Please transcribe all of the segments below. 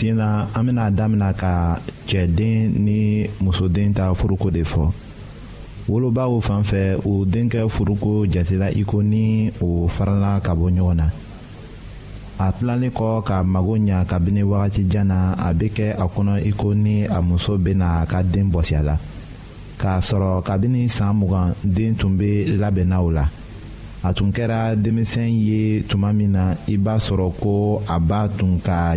sen na an bena damina ka cɛden ni musoden ta furuko de fɔ wolobaw fan fɛ o denkɛ furuko jatela i ko ni o farala ka bɔ ɲɔgɔn na a tilalen kɔ ka mago ɲa kabini wagatijan na a be kɛ a kɔnɔ i ko ni a muso bena a ka den bɔsi k'a sɔrɔ kabini saan mugan den tun be labɛnna la a tun kɛra denmisɛn ye tuma min na i b'a sɔrɔ ko a b'a tun ka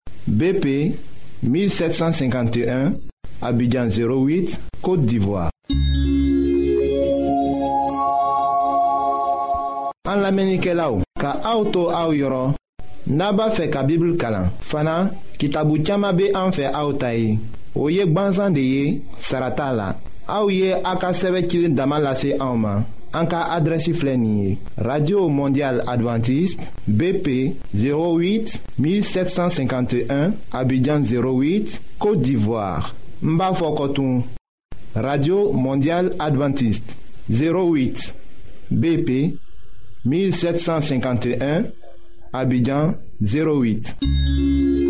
BP 1751, Abidjan 08, Côte d'Ivoire. An lamenike la ou, ka auto a ou yoron, naba fe ka bibl kalan. Fana, ki tabu tiyama be an fe a ou tayi. O yek ban zande ye, sarata la. A ou ye a ka seve kilin damalase a ouman. En cas adressi radio mondiale adventiste bp 08 1751 abidjan 08 côte d'ivoire Mbafo radio mondiale adventiste 08 bp 1751 abidjan 08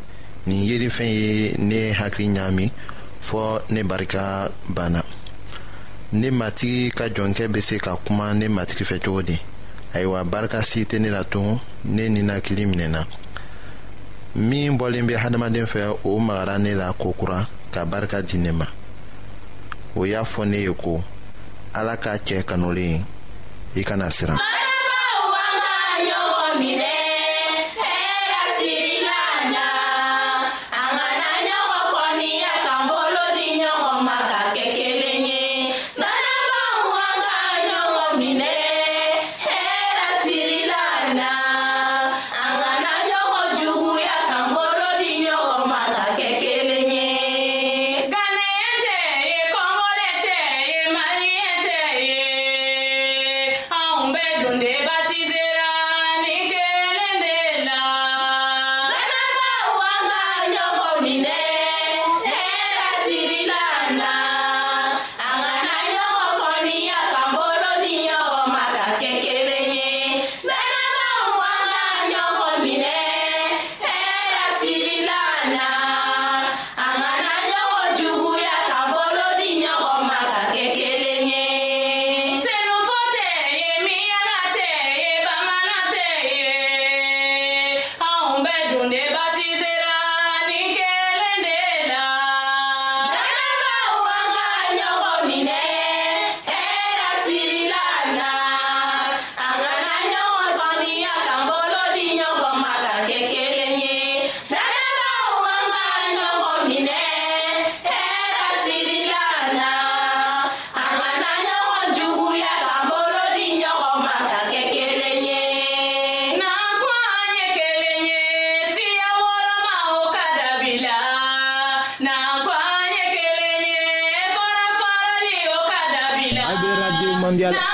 nin yelifɛn ye ne hakili ɲaami fɔɔ ne barika banna ne matigi ka jɔnkɛ be se ka kuma ne matigi fɛ cogo di ayiwa barika si tɛ ne la ne ninakili minɛna min bɔlen be hadamaden fɛ o magara ne la kokura ka barika di ne ma o y'a fɔ ne ye ko ala k'a cɛ kanulen i kana siran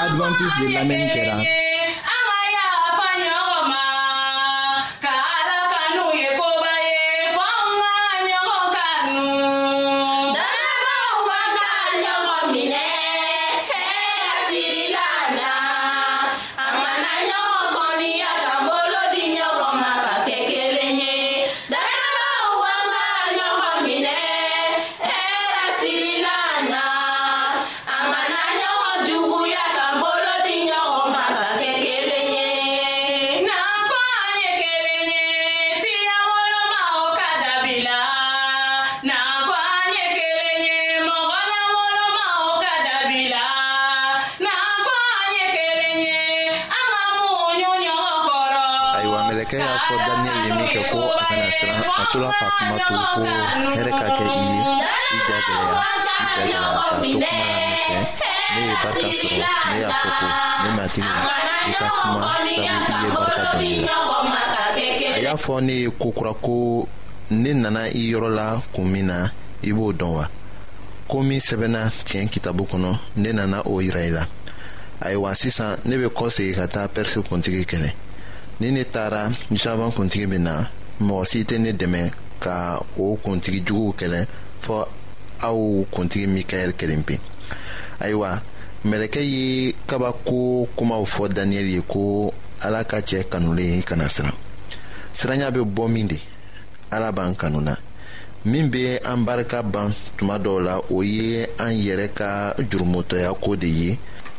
Adventist de lamɛnni kɛra fɔ daniyɛli ye min kɛ ko a kana siran a tola ka kuma to ko hɛrɛ ka kɛ i ye i ja gɛlɛya i ja gɛlɛya k'a to kuma la fɛ ne ye barika sɔrɔ ne y'a fɔ ko ne matigi la i ka kuma sabu i ye barika dɔ la a y'a fɔ ne ye kokura ko ne nana i yɔrɔ la kun min na i b'o dɔn wa ko min sɛbɛnna tiɲɛ kitabu kɔnɔ ne nana o yira i la ayiwa sisan ne bɛ kɔsegi ka taa pɛrisi kuntigi ni ne taara jaban kuntigi bɛ na mɔgɔ si tɛ ne dɛmɛ ka o kuntigi juguw kɛlɛ fɔ aw kuntigi mikaɛl kelen pe ayiwa mɛlɛkɛ ye kabako kumaw fɔ daniyɛli ye ko ala ka cɛ kanulen kana siran siranya bɛ bɔ min de ala b'an kanu na min bɛ an barika ban tuma dɔw la o ye an yɛrɛ ka jurumotɔya ko de ye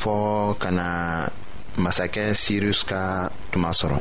fɔɔ ka na masakɛ sirus ka tuma sɔrɔ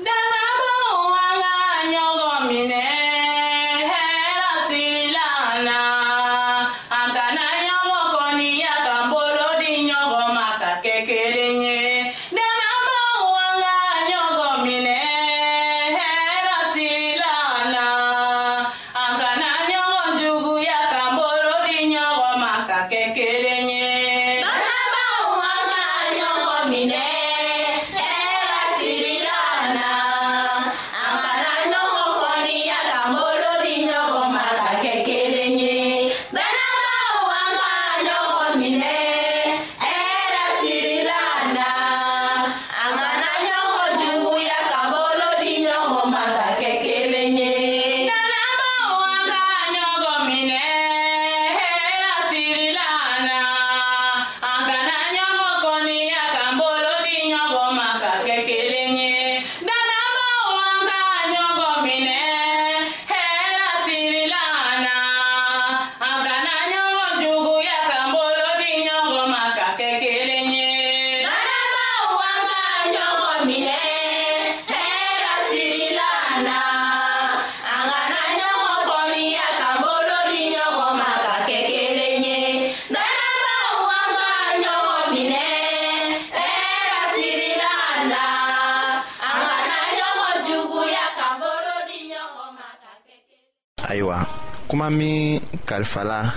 kouman mi kal fala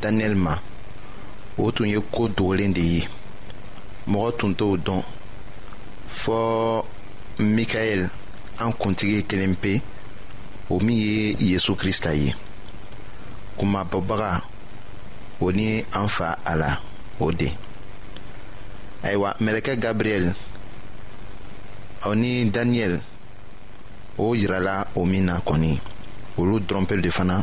Daniel ma wotoun yo kou dou lende yi mou wotoun tou don fo Mikael an kontige kelempe wou mi ye Yesou Krista yi kouman Bobara wou ni anfa ala wode aywa meleke Gabriel wou ni Daniel wou jirala wou mi nakoni wou lout drompel de fana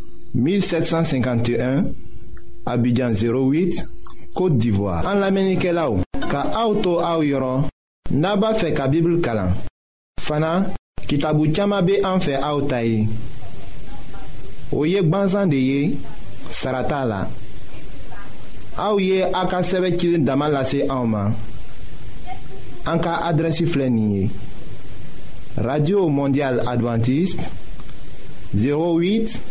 1751 Abidjan 08 Kote d'Ivoire An la menike la ou Ka auto a ou yoron Naba fe ka bibl kalan Fana kitabou tchama be an fe a ou tayi Ou yek ban zande ye Sarata la A ou ye a ka seve kilin damal la se a ou man An ka adresi flenye Radio Mondial Adventist 08 Abidjan 08